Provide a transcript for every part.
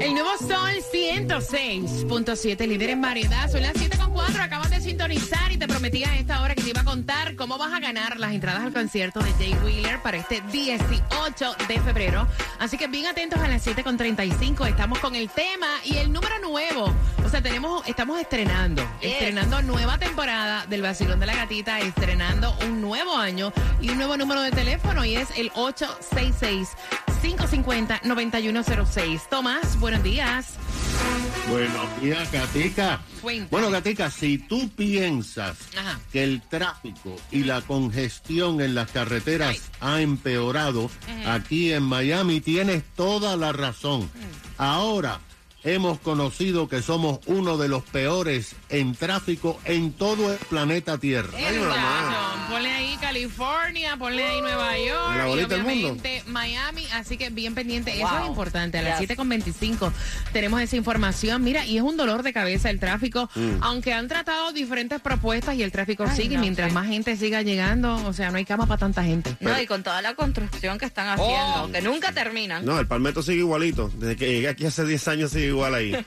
El nuevo Sol 106.7, líder en variedad. Son las 7.4, acabas de sintonizar y te prometí a esta hora que te iba a contar cómo vas a ganar las entradas al concierto de Jay Wheeler para este 18 de febrero. Así que bien atentos a las 7.35, estamos con el tema y el número nuevo. O sea, tenemos, estamos estrenando, estrenando nueva temporada del Vacilón de la Gatita, estrenando un nuevo año y un nuevo número de teléfono y es el 866 550-9106. Tomás, buenos días. Buenos días, Gatica. Bueno, Gatica, si tú piensas que el tráfico y la congestión en las carreteras ha empeorado aquí en Miami, tienes toda la razón. Ahora, hemos conocido que somos uno de los peores en tráfico en todo el planeta Tierra. ponle ahí California, ponle ahí Nueva York, y obviamente Miami, así que bien pendiente. Eso es importante. A las con 7.25 tenemos esa información. Mira, y es un dolor de cabeza el tráfico, mm. aunque han tratado diferentes propuestas y el tráfico sigue. mientras más gente siga llegando, o sea, no hay cama para tanta gente. No, y con toda la construcción que están haciendo, oh. que nunca terminan. No, el palmetto sigue igualito. Desde que llegué aquí hace 10 años sigue igual ahí.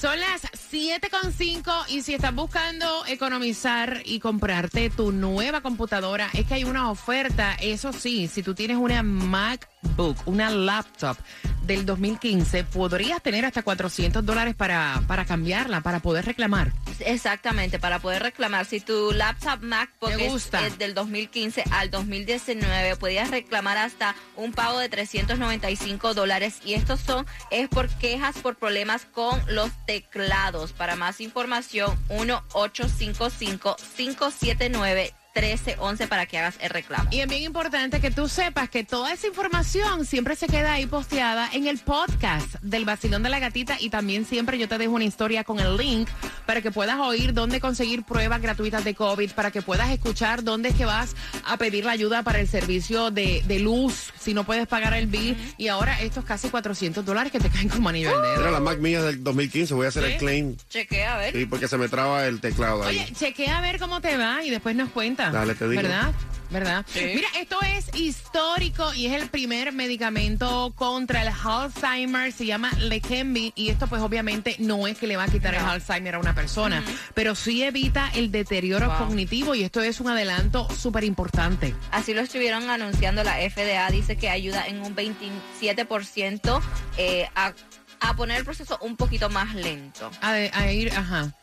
Son las 7.5 y si estás buscando economizar y comprarte tu nueva computadora, es que hay una oferta. Eso sí, si tú tienes una MacBook, una laptop del 2015, podrías tener hasta 400 dólares para, para cambiarla, para poder reclamar. Exactamente, para poder reclamar. Si tu laptop MacBook es, del 2015 al 2019, podías reclamar hasta un pago de 395 dólares. Y estos son, es por quejas por problemas con los teclados. Para más información, 1855 579 1311 para que hagas el reclamo. Y es bien importante que tú sepas que toda esa información siempre se queda ahí posteada en el podcast del Basilón de la Gatita y también siempre yo te dejo una historia con el link para que puedas oír dónde conseguir pruebas gratuitas de COVID, para que puedas escuchar dónde es que vas a pedir la ayuda para el servicio de, luz si no puedes pagar el bill. Y ahora estos casi 400 dólares que te caen como anillo al dedo. Era la Mac mía del 2015, voy a hacer el claim. Chequea a ver. Sí, porque se me traba el teclado ahí. Oye, chequea a ver cómo te va y después nos cuenta. Dale, te digo. ¿Verdad? ¿Verdad? Mira, esto es histórico y es el primer medicamento contra el Alzheimer, se llama Leqembi y esto pues obviamente no es que le va a quitar el Alzheimer a una persona, pero sí evita el deterioro cognitivo y esto es un adelanto súper importante. Así lo estuvieron anunciando la FDA, dice que ayuda en un 27% eh, a, a poner el proceso un poquito más lento. a ir, ajá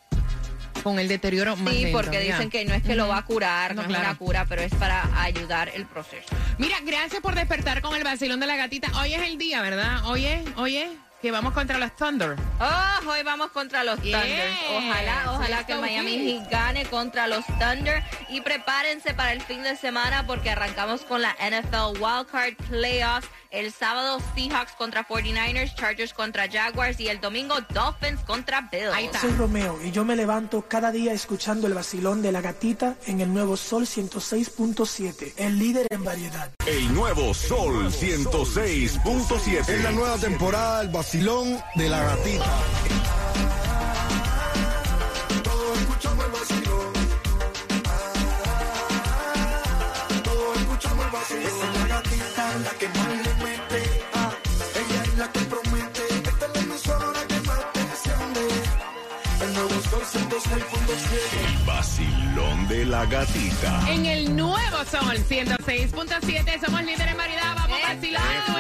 con el deterioro más Sí, porque dicen que no es que lo va a curar, no, es una cura, pero es para ayudar el proceso. Mira, gracias por despertar con el vacilón de la gatita. Hoy es el día, ¿verdad? Hoy es, hoy es que vamos contra los Thunder. Oh, hoy vamos contra los Thunder. Ojalá, ojalá que Miami gane contra los Thunder. Y prepárense para el fin de semana porque arrancamos con la NFL Wildcard Playoffs. El sábado Seahawks contra 49ers, Chargers contra Jaguars y el domingo Dolphins contra Bills. Ahí Soy Romeo y yo me levanto cada día escuchando el vacilón de la gatita en el nuevo Sol 106.7, el líder en variedad. El nuevo Sol 106.7. En la nueva temporada el vacilón de la gatita. Todos escuchamos el El vacilón de la gatita. En el nuevo Sol 106.7 somos líderes en variedad. Vamos vacilando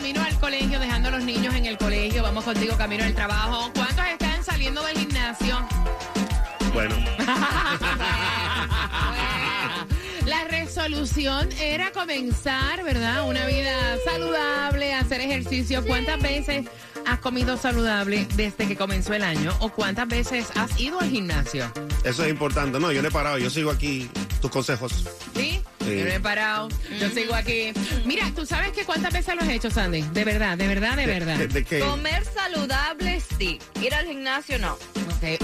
camino al colegio, dejando a los niños en el colegio. Vamos contigo camino al trabajo. ¿Cuántos están saliendo del gimnasio? Bueno. La resolución era comenzar, ¿verdad? Una vida saludable, hacer ejercicio. ¿Cuántas veces has comido saludable desde que comenzó el año? ¿O cuántas veces has ido al gimnasio? Eso es importante. No, yo no he parado. Yo sigo aquí tus consejos. ¿Sí? Yo no he parado. Yo sigo aquí. Mira, ¿tú sabes que cuántas veces lo has hecho, Sandy? De verdad, de verdad, de verdad. Comer saludable, sí. Ir al gimnasio, no.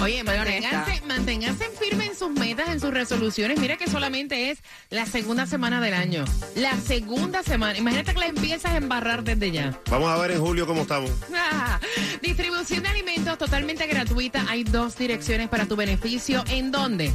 Oye, manténganse, manténganse firmes en sus metas, en sus resoluciones. Mira que solamente es la segunda semana del año. La segunda semana. Imagínate que la empiezas a embarrar desde ya. Vamos a ver en julio cómo estamos. Ah, distribución de alimentos totalmente gratuita. Hay dos direcciones para tu beneficio. ¿En dónde?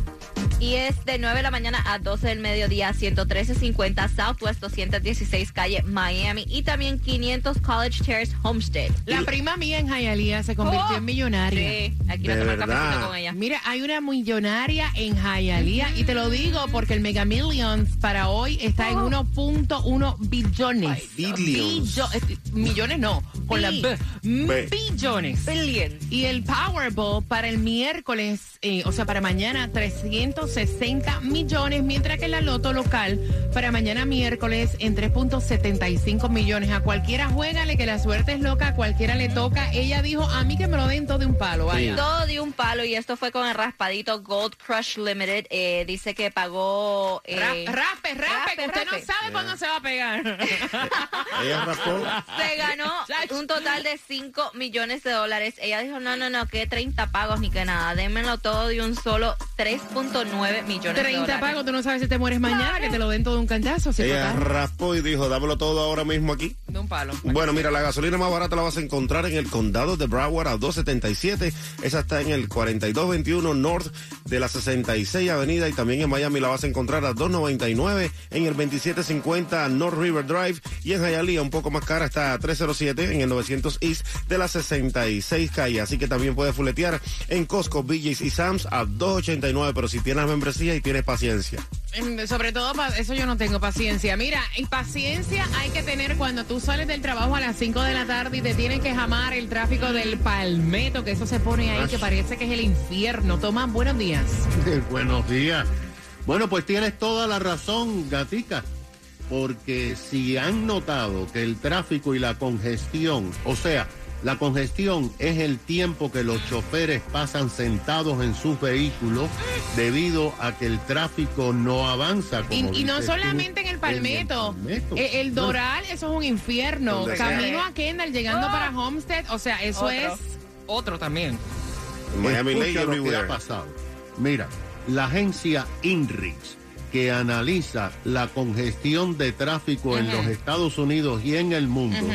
Y es de 9 de la mañana a 12 del mediodía, 11350 Southwest 216 calle Miami y también 500 College Terrace Homestead. La prima mía en Hialeah se convirtió en millonaria. Sí, aquí no tomar con ella. Mira, hay una millonaria en Hialeah y te lo digo porque el Mega Millions para hoy está en 1.1 billones. billions. Eh, millones no, con la B. Billones. Billions. Y el Powerball para el miércoles, eh, o sea, para mañana, 300 60 millones, mientras que la loto local para mañana miércoles en 3.75 millones. A cualquiera juégale que la suerte es loca, a cualquiera le toca. Ella dijo, a mí que me lo den todo de un palo. Vaya. Todo de un palo y esto fue con el raspadito Gold Crush Limited. Eh, dice que pagó... Eh, raspe, raspe, que usted no sabe cuándo se va a pegar. Ella raspó. Se ganó un total de 5 millones de dólares. Ella dijo, no, no, no, que 30 pagos ni que nada. Démenlo todo de un solo 3.9 millones 30 pagos, tú no sabes si te mueres mañana, que te lo den todo de un cantazo. Ella raspó y dijo, dámelo todo ahora mismo aquí. De un palo. Bueno, mira, la gasolina más barata la vas a encontrar en el condado de Broward a 277. Esa está en el 4221 North de la 66 Avenida y también en Miami la vas a encontrar a 299 en el 2750 North River Drive y en Hialeah un poco más cara está a 307 en el 900 East de la 66 calle. Así que también puedes fuletear en Costco, BJ's y Sam's a 289, pero si tienes membresía y tienes paciencia. Mm, sobre todo, eso yo no tengo paciencia. Mira, y paciencia hay que tener cuando tú sales del trabajo a las 5 de la tarde y te tienen que jamar el tráfico del palmeto, que eso se pone ahí, que parece que es el infierno. Tomás, buenos días. buenos días. Bueno, pues tienes toda la razón, gatica, porque si han notado que el tráfico y la congestión, o sea, la congestión es el tiempo que los choferes pasan sentados en sus vehículos debido a que el tráfico no avanza. y, no solamente en el Palmetto, eh, el, Doral, eso es un infierno. Camino a Kendall, llegando para Homestead, o sea, eso es otro también. Miami lo que ha pasado. Mira, la agencia INRIX que analiza la congestión de tráfico en los Estados Unidos y en el mundo,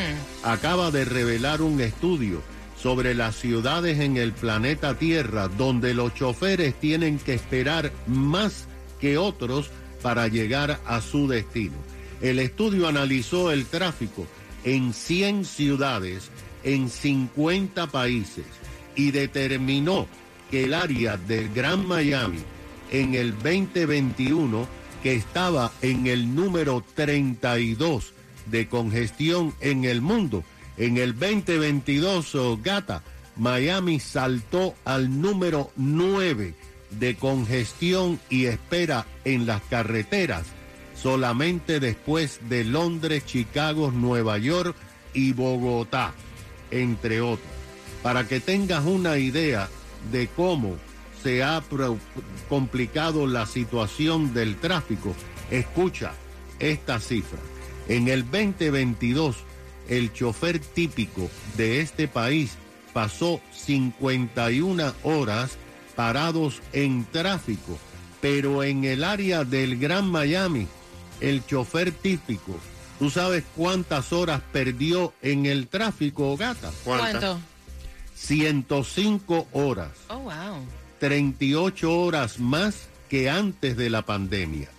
acaba de revelar un estudio sobre las ciudades en el planeta Tierra donde los choferes tienen que esperar más que otros para llegar a su destino. El estudio analizó el tráfico en 100 ciudades en 50 países y determinó que el área del Gran Miami en el 2021 que estaba en el número 32 de congestión en el mundo. En el 2022, Gata, Miami saltó al número 9 de congestión y espera en las carreteras, solamente después de Londres, Chicago, Nueva York y Bogotá, entre otros. Para que tengas una idea de cómo se ha complicado la situación del tráfico. Escucha esta cifra. En el 2022, el chofer típico de este país pasó 51 horas parados en tráfico, pero en el área del Gran Miami, el chofer típico, ¿tú sabes cuántas horas perdió en el tráfico, gata? ¿Cuánto? 105 horas. Oh, wow. 38 horas más que antes de la pandemia.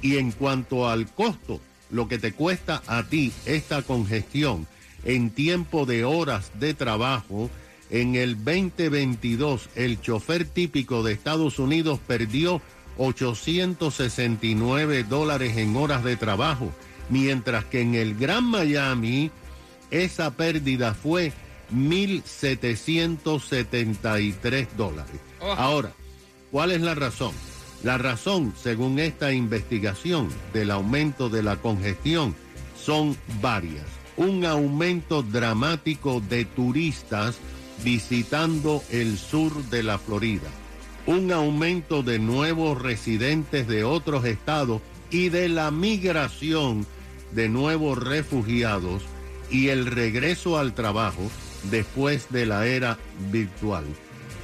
Y en cuanto al costo, lo que te cuesta a ti esta congestión en tiempo de horas de trabajo, en el 2022 el chofer típico de Estados Unidos perdió 869 dólares en horas de trabajo, mientras que en el Gran Miami esa pérdida fue 1.773 dólares. Oh. Ahora, ¿cuál es la razón? La razón, según esta investigación del aumento de la congestión, son varias. Un aumento dramático de turistas visitando el sur de la Florida. Un aumento de nuevos residentes de otros estados y de la migración de nuevos refugiados y el regreso al trabajo después de la era virtual.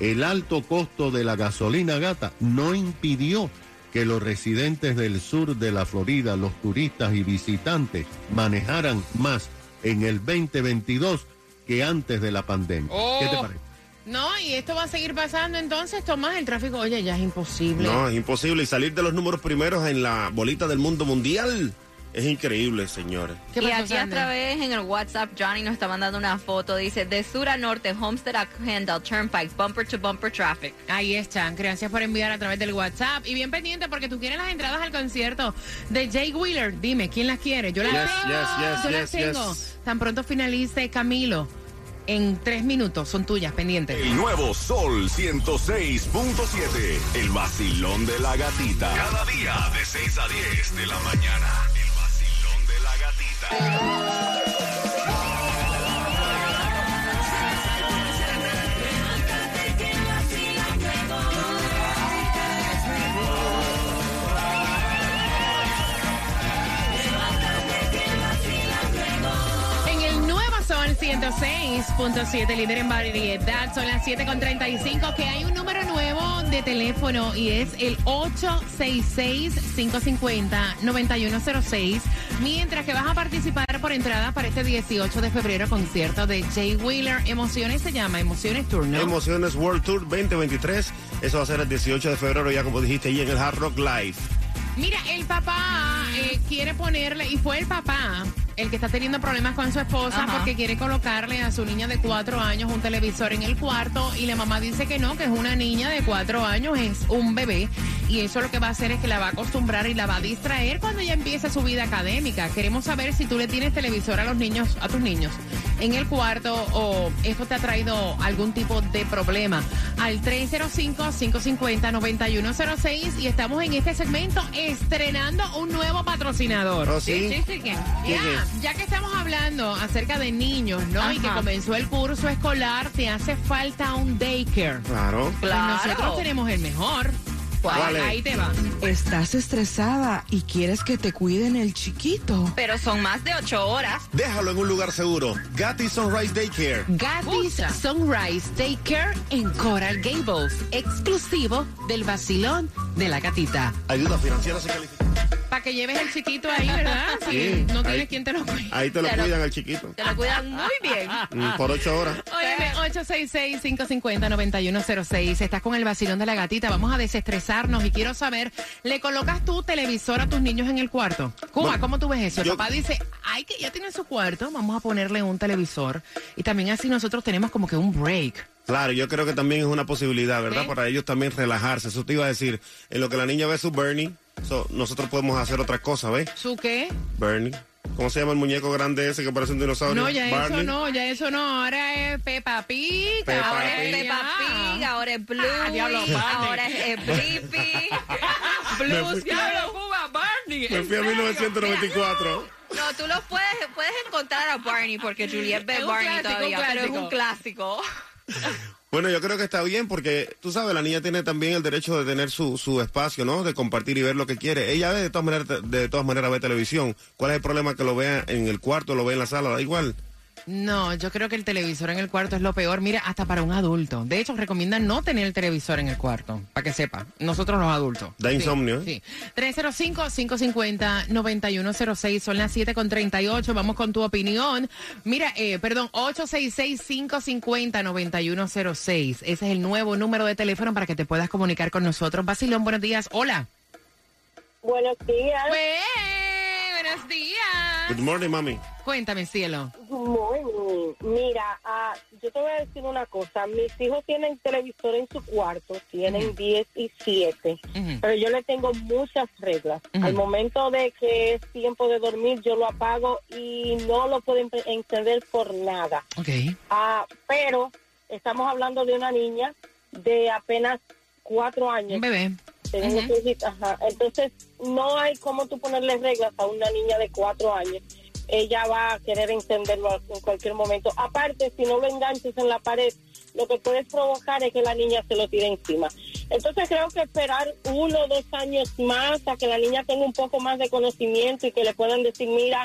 El alto costo de la gasolina gata no impidió que los residentes del sur de la Florida, los turistas y visitantes, manejaran más en el 2022 que antes de la pandemia. ¿Qué te oh. parece? No, y esto va a seguir pasando entonces, Tomás, el tráfico, oye, ya es imposible. No, es imposible. Y salir de los números primeros en la bolita del mundo mundial. Es increíble, señores. y aquí a través en el WhatsApp, Johnny nos está mandando una foto. Dice, de sur a norte, Homestead a Kendall, Turnpike, bumper to bumper traffic. Ahí están. Gracias por enviar a través del WhatsApp. Y bien pendiente porque tú quieres las entradas al concierto de Jay Wheeler. Dime, ¿quién las quiere? Yo las tengo. Yo las tengo. Tan pronto finalice Camilo en tres minutos. Son tuyas, pendientes. El nuevo Sol 106.7. El vacilón de la gatita. Cada día de 6 a 10 de la mañana. El vacilón de la 106.7, líder en variedad. Son las 7.35, que hay un número nuevo de teléfono y es el 866-550-9106. Mientras que vas a participar por entrada para este 18 de febrero, concierto de Jay Wheeler. Emociones se llama, Emociones Tour, ¿no? Emociones World Tour 2023. Eso va a ser el 18 de febrero, ya como dijiste, ahí en el Hard Rock Live. Mira, el papá eh, quiere ponerle, y fue el papá el que está teniendo problemas con su esposa porque quiere colocarle a su niña de cuatro años un televisor en el cuarto y la mamá dice que no, que es una niña de cuatro años, es un bebé. Y eso lo que va a hacer es que la va a acostumbrar y la va a distraer cuando ella empiece su vida académica. Queremos saber si tú le tienes televisor a los niños, a tus niños en el cuarto o esto te ha traído algún tipo de problema. Al 305-550-9106 y estamos en este segmento estrenando un nuevo patrocinador. ¿Oh, sí? sí, ya que estamos hablando acerca de niños, ¿no? Y que comenzó el curso escolar, te hace falta un daycare. Claro. Pues nosotros tenemos el mejor. ¿Cuál? Ahí te va. Estás estresada y quieres que te cuiden el chiquito. Pero son más de ocho horas. Déjalo en un lugar seguro. Gatis Sunrise Daycare. Gatis Sunrise Daycare en Coral Gables. Exclusivo del vacilón de la gatita. Ayuda financiera se califica. Para que lleves el chiquito ahí, ¿verdad? Sí, no tienes quien te lo cuide. Ahí te lo cuidan el chiquito. Te lo cuidan muy bien. Mm, por ocho horas. Óyeme, 866-550-9106. Estás con el vacilón de la gatita. Vamos a desestresarnos y quiero saber, ¿le colocas tu televisor a tus niños en el cuarto? Cuba, ¿cómo tú ves eso? El papá dice, ay, que ya tienen su cuarto, vamos a ponerle un televisor. Y también así nosotros tenemos como que un break. Claro, yo creo que también es una posibilidad, ¿verdad? Para ellos también relajarse. Eso te iba a decir, en lo que la niña ve su Bernie nosotros podemos hacer otra cosa, ¿ves? ¿Su qué? Bernie. ¿Cómo se llama el muñeco grande ese que parece un dinosaurio? No, ya eso no, ya eso no. Ahora es Peppa Pig. ahora es Peppa Pig, ahora es Blue. Ah, ahora es Blippi. Blue, diablo, Cuba, Barney. Me fui a 1994. No, tú lo puedes, puedes encontrar a Barney porque Juliette ve Barney todavía, pero es un clásico. Bueno, yo creo que está bien porque, tú sabes, la niña tiene también el derecho de tener su, su espacio, ¿no? De compartir y ver lo que quiere. Ella ve de todas maneras, de todas maneras ve televisión. ¿Cuál es el problema que lo vea en el cuarto, lo ve en la sala? Da igual. No, yo creo que el televisor en el cuarto es lo peor. Mira, hasta para un adulto. De hecho, recomiendan no tener el televisor en el cuarto, para que sepa. Nosotros los adultos. Da insomnio, ¿eh? Sí. 305-550-9106. Son las 7.38. Vamos con tu opinión. Mira, eh, perdón, 866-550-9106. Ese es el nuevo número de teléfono para que te puedas comunicar con nosotros. Basilón, buenos días. Hola. Buenos días. buenos días. Good morning, mami. Cuéntame, cielo. Muy, mira, uh, yo te voy a decir una cosa. Mis hijos tienen televisor en su cuarto, tienen 10 y 7, pero yo le tengo muchas reglas. Al momento de que es tiempo de dormir, yo lo apago y no lo pueden encender por nada. Okay. Uh, pero estamos hablando de una niña de apenas cuatro años. Un bebé. Entonces, no hay como tú ponerle reglas a una niña de cuatro años ella va a querer encenderlo en cualquier momento. Aparte, si no lo enganches en la pared, lo que puedes provocar es que la niña se lo tire encima. Entonces creo que esperar uno o dos años más a que la niña tenga un poco más de conocimiento y que le puedan decir, mira,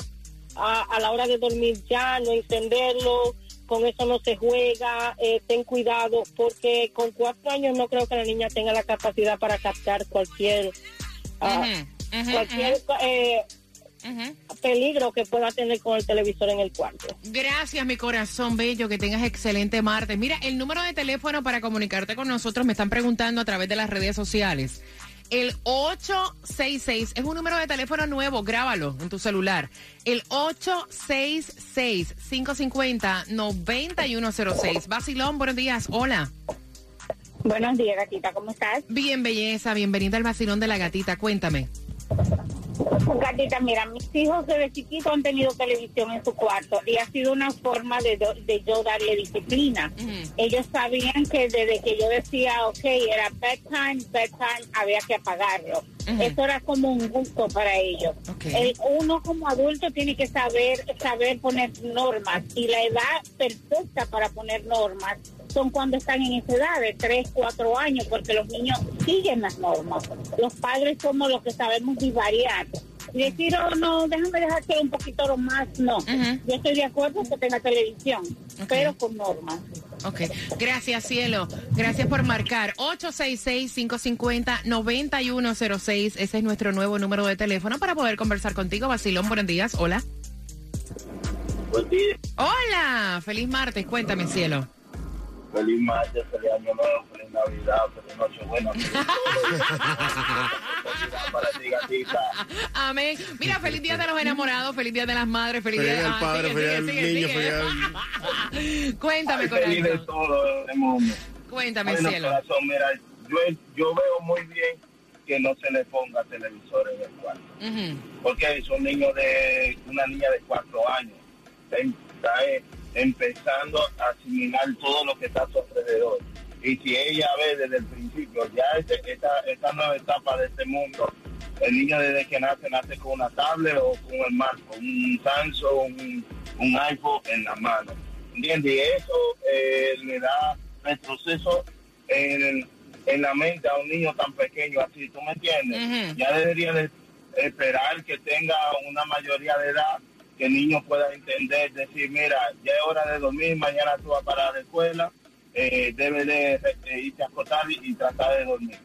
a, la hora de dormir ya, no encenderlo, con eso no se juega, eh, ten cuidado, porque con cuatro años no creo que la niña tenga la capacidad para captar cualquier, ah, cualquier eh, peligro que pueda tener con el televisor en el cuarto. Gracias, mi corazón bello, que tengas excelente martes. Mira, el número de teléfono para comunicarte con nosotros me están preguntando a través de las redes sociales. El 866 es un número de teléfono nuevo, grábalo en tu celular. El 866-550-9106. Basilón, buenos días. Hola. Buenos días, gatita, ¿cómo estás? Bien, belleza, bienvenida al Basilón de la Gatita. Cuéntame. Gatita, mira, mis hijos desde chiquitos han tenido televisión en su cuarto y ha sido una forma de, de yo darle disciplina. Ellos sabían que desde que yo decía, ok, era bedtime, bedtime, había que apagarlo. Eso era como un gusto para ellos. uno como adulto tiene que saber saber poner normas y la edad perfecta para poner normas son cuando están en esa edad de 3, 4 años, porque los niños siguen las normas. Los padres somos los que sabemos divariar. Y decir, oh, no, déjame dejarte un poquito más, no. Yo estoy de acuerdo que tenga televisión, pero con normas. Ok, gracias cielo, gracias por marcar 866-550-9106, ese es nuestro nuevo número de teléfono para poder conversar contigo. Basilón, buenos días, hola. Buen día. Hola, feliz martes, cuéntame cielo. Feliz martes, feliz año nuevo, feliz Navidad, feliz Nochebuena. para ti, gatita. Amén. Mira, feliz día de los enamorados, feliz día de las madres, feliz, feliz día del padre, feliz del niño, feliz Cuéntame, corazón. Feliz de todo este mundo. Cuéntame, cielo. Corazón, mira, yo, yo veo muy bien que no se le ponga televisor en el cuarto. Porque son niños de, una niña de cuatro años. Está, empezando a asimilar todo lo que está a su alrededor. Y si ella ve desde el principio, ya este, esta, esta nueva etapa de este mundo, el niño desde que nace, nace con una tablet o con el marco, un Samsung, un, un iPhone en la mano. ¿Entiendes? Y eso eh, le da retroceso en, en la mente a un niño tan pequeño así, ¿tú me entiendes? Ya debería de esperar que tenga una mayoría de edad que el niño pueda entender, decir, mira, ya es hora de dormir, mañana tú vas para la escuela, eh, debe de, irse a acostar y, tratar de dormir.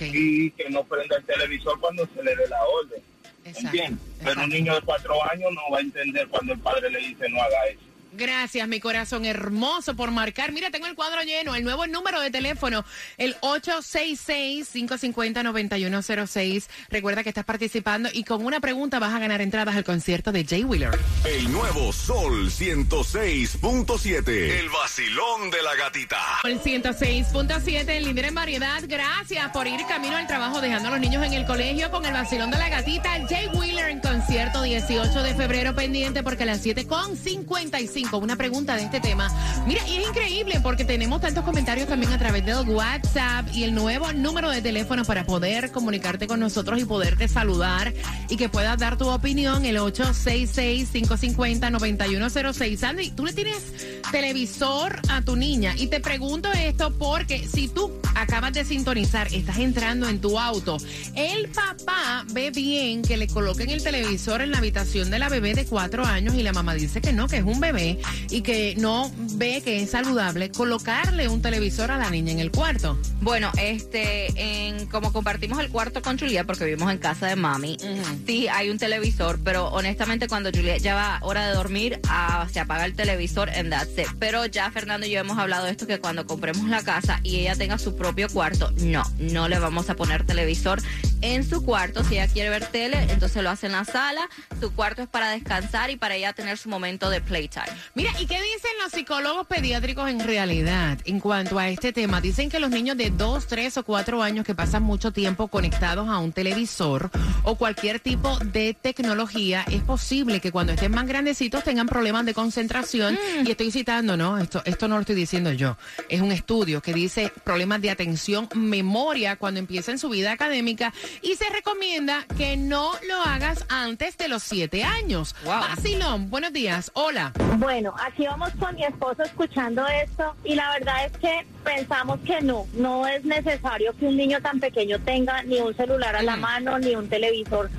Y que no prenda el televisor cuando se le dé la orden. ¿Entiendes? Pero un niño de cuatro años no va a entender cuando el padre le dice no haga eso. Gracias, mi corazón hermoso, por marcar. Mira, tengo el cuadro lleno, el nuevo número de teléfono, el 866-550-9106. Recuerda que estás participando y con una pregunta vas a ganar entradas al concierto de Jay Wheeler. El nuevo Sol 106.7. El vacilón de la gatita. El 106.7, el líder en variedad. Gracias por ir camino al trabajo dejando a los niños en el colegio con el vacilón de la gatita. Jay Wheeler en concierto 18 de febrero pendiente porque a las 7.56 una pregunta de este tema. Mira, y es increíble porque tenemos tantos comentarios también a través de WhatsApp y el nuevo número de teléfono para poder comunicarte con nosotros y poderte saludar y que puedas dar tu opinión, el 866-550-9106. Sandy, tú le tienes televisor a tu niña y te pregunto esto porque si tú acabas de sintonizar, estás entrando en tu auto, el papá ve bien que le coloquen el televisor en la habitación de la bebé de cuatro años y la mamá dice que no, que es un bebé y que no ve que es saludable colocarle un televisor a la niña en el cuarto? Bueno, este, en, como compartimos el cuarto con Julia, porque vivimos en casa de mami, sí hay un televisor, pero honestamente cuando Julia ya va hora de dormir, ah, se apaga el televisor en that's Pero ya Fernando y yo hemos hablado de esto, que cuando compremos la casa y ella tenga su propio cuarto, no, no le vamos a poner televisor en su cuarto. Si ella quiere ver tele, entonces lo hace en la sala. Su cuarto es para descansar y para ella tener su momento de playtime. Mira, ¿y qué dicen los psicólogos pediátricos en realidad en cuanto a este tema? Dicen que los niños de 2, 3 o 4 años que pasan mucho tiempo conectados a un televisor o cualquier tipo de tecnología, es posible que cuando estén más grandecitos tengan problemas de concentración. Mm. Y estoy citando, ¿no? Esto, esto no lo estoy diciendo yo. Es un estudio que dice problemas de atención, memoria cuando empiecen su vida académica y se recomienda que no lo hagas antes de los 7 años. Wow. buenos días. Hola. Bueno, aquí vamos con mi esposo escuchando esto y la verdad es que pensamos que no, no es necesario que un niño tan pequeño tenga ni un celular a la mano ni un televisor,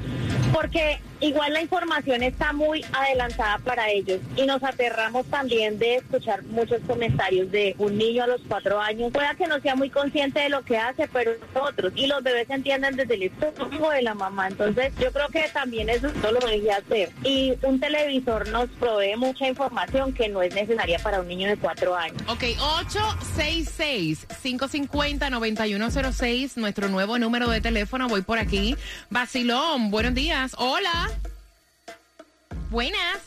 porque igual la información está muy adelantada para ellos y nos aterramos también de escuchar muchos comentarios de un niño a los cuatro años. Pueda que no sea muy consciente de lo que hace, pero nosotros y los bebés entienden desde el estómago de la mamá. Entonces yo creo que también eso lo debe hacer. Y un televisor nos provee mucha información que no es necesaria para un niño de cuatro años. Ok, 866-550-9106, nuestro nuevo número de teléfono. Voy por aquí. Basilón, buenos días. Hola. Buenas.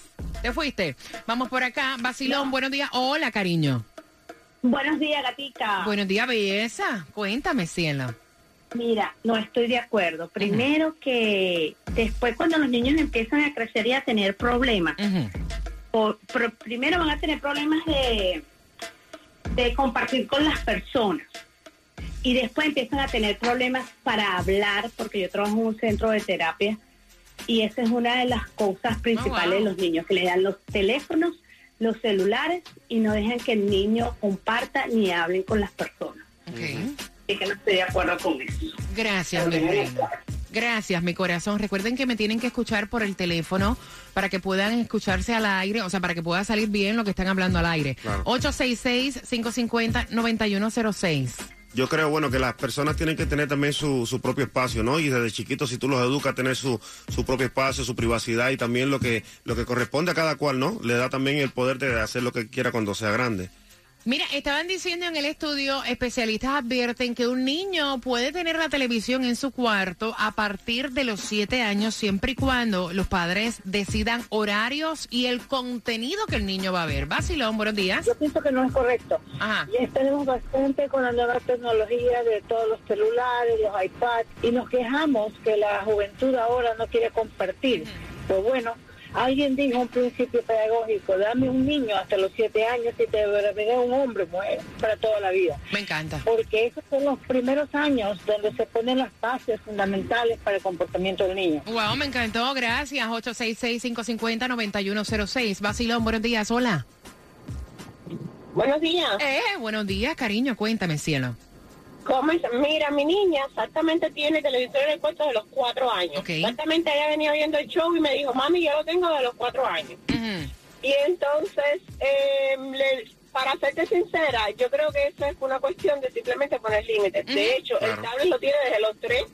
Te fuiste. Vamos por acá. Basilón, buenos días. Hola, cariño. Buenos días, gatica. Buenos días, belleza. Cuéntame, cielo. Mira, no estoy de acuerdo. Primero que después cuando los niños empiezan a crecer y a tener problemas, primero van a tener problemas de, de compartir con las personas y después empiezan a tener problemas para hablar, porque yo trabajo en un centro de terapia y esa es una de las cosas principales de oh, los niños, que le dan los teléfonos, los celulares y no dejan que el niño comparta ni hable con las personas. Y que no estoy de acuerdo con eso. Gracias, mi. Gracias, mi corazón. Recuerden que me tienen que escuchar por el teléfono para que puedan escucharse al aire, o sea, para que pueda salir bien lo que están hablando al aire. 866-550-9106. Yo creo, bueno, que las personas tienen que tener también su, su propio espacio, ¿no? Y desde chiquitos, si tú los educas tener su, su propio espacio, su privacidad y también lo que, lo que corresponde a cada cual, ¿no? Le da también el poder de hacer lo que quiera cuando sea grande. Mira, estaban diciendo en el estudio, especialistas advierten que un niño puede tener la televisión en su cuarto a partir de los siete años, siempre y cuando los padres decidan horarios y el contenido que el niño va a ver. Basilón, buenos días. Yo pienso que no es correcto. Ajá. Y tenemos bastante con la nueva tecnología de todos los celulares, los iPads, y nos quejamos que la juventud ahora no quiere compartir. Pues bueno, Alguien dijo un principio pedagógico, dame un niño hasta los siete años y te veré un hombre mujer para toda la vida. Me encanta. Porque esos son los primeros años donde se ponen las bases fundamentales para el comportamiento del niño. Wow, me encantó, gracias. 866-550-9106. Basilón, buenos días, hola. Buenos días. Eh, buenos días, cariño, cuéntame, cielo. Mira, mi niña exactamente tiene televisor en el cuarto de los cuatro años. Exactamente ella venía viendo el show y me dijo, mami, yo lo tengo de los cuatro años. Y entonces, em, para serte sincera, yo creo que eso es una cuestión de simplemente poner límites. De hecho, el tablet lo tiene desde los tres.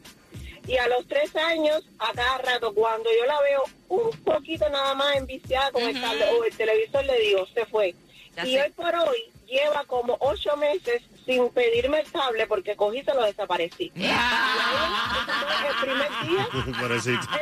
Y a los tres años, a cada rato, cuando yo la veo un poquito nada más enviciada con el tablet o el televisor, le digo, se fue. y hoy por hoy lleva como ocho meses sin pedirme el tablet porque cogí y se lo desaparecí. el primer día.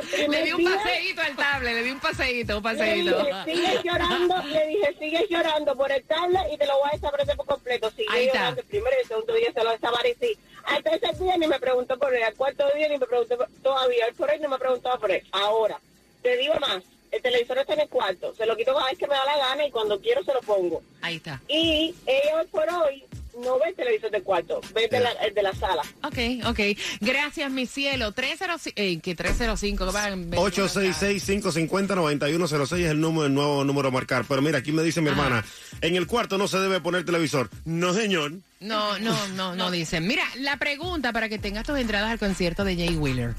le di un paseíto al tablet, le di un paseíto, un paseíto. Le dije, sigue llorando, le dije, sigue llorando por el tablet y te lo voy a desaparecer por completo. Sigue llorando el primero y el segundo día se lo desaparecí. Al tercer día ni me preguntó por él, al cuarto día ni me preguntó todavía, por él ni me preguntaba por él. Ahora, te digo más, el televisor está en el cuarto, se lo quito cada vez que me da la gana y cuando quiero se lo pongo. Ahí está. Y ella hoy por hoy no ve el televisor del cuarto, ve de la, el de la sala. Ok, ok. Gracias, mi cielo. 305, eh, que 305. 866-550-9106 es el, número, el nuevo número a marcar. Pero mira, aquí me dice mi hermana, en el cuarto no se debe poner televisor. No, señor. No, no, no, no dicen. Mira, la pregunta para que tengas tus entradas al concierto de Jay Wheeler.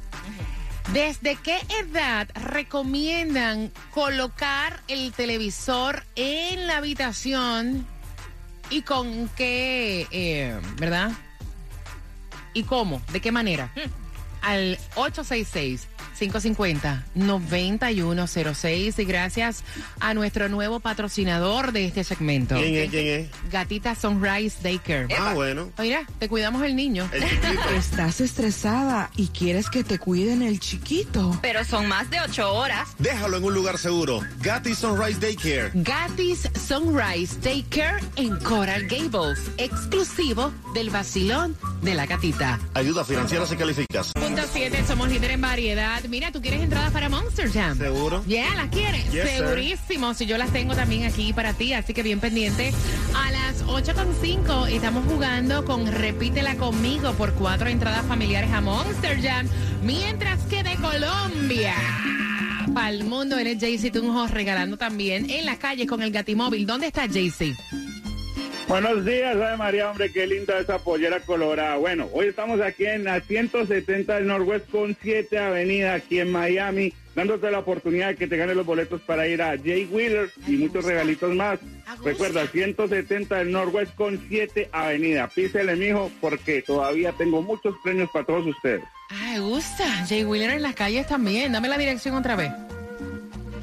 ¿Desde qué edad recomiendan colocar el televisor en la habitación y con qué, eh, ¿verdad? ¿Y cómo? ¿De qué manera? Hmm. Al 866 550-9106. Y gracias a nuestro nuevo patrocinador de este segmento. ¿Quién es? ¿Quién es? Gatita Sunrise Daycare. Ah, bueno. Mira, te cuidamos el niño. Estás estresada y quieres que te cuiden el chiquito. Pero son más de ocho horas. Déjalo en un lugar seguro. Gatis Sunrise Daycare. Gatis Sunrise Daycare en Coral Gables. Exclusivo del vacilón de la gatita. Ayuda financiera si calificas. Punto 7, somos líderes en variedad. Mira, ¿tú quieres entradas para Monster Jam? ¿Seguro? Ya, ¿las quieres? Segurísimo. Si yo las tengo también aquí para ti, así que bien pendiente. A las 8.5 estamos jugando con Repítela conmigo por cuatro entradas familiares a Monster Jam. Mientras que de Colombia para el mundo eres Jaycee Tunjo regalando también en la calle con el Gatimóvil. ¿Dónde está Jaycee? Buenos días, Ave María, hombre, qué linda esa pollera colorada. Bueno, hoy estamos aquí en la 170 del Norwest con 7 Avenida, aquí en Miami, dándote la oportunidad de que te ganes los boletos para ir a Jay Wheeler y muchos regalitos más. Recuerda, 170 del Norwest con 7 Avenida. Písele, mijo, porque todavía tengo muchos premios para todos ustedes. Ah, me gusta. Jay Wheeler en las calles también. Dame la dirección otra vez.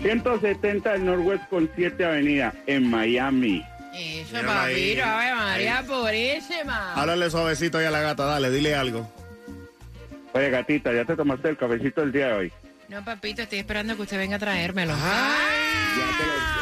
170 del Norwest con 7 Avenida en Miami. Eso, papito, Ave María Purísima. Háblale suavecito ahí a la gata, dale, dile algo. Oye, gatita, ¿ya te tomaste el cafecito del día de hoy? No, papito, estoy esperando que usted venga a traérmelo. Ay. Ya te lo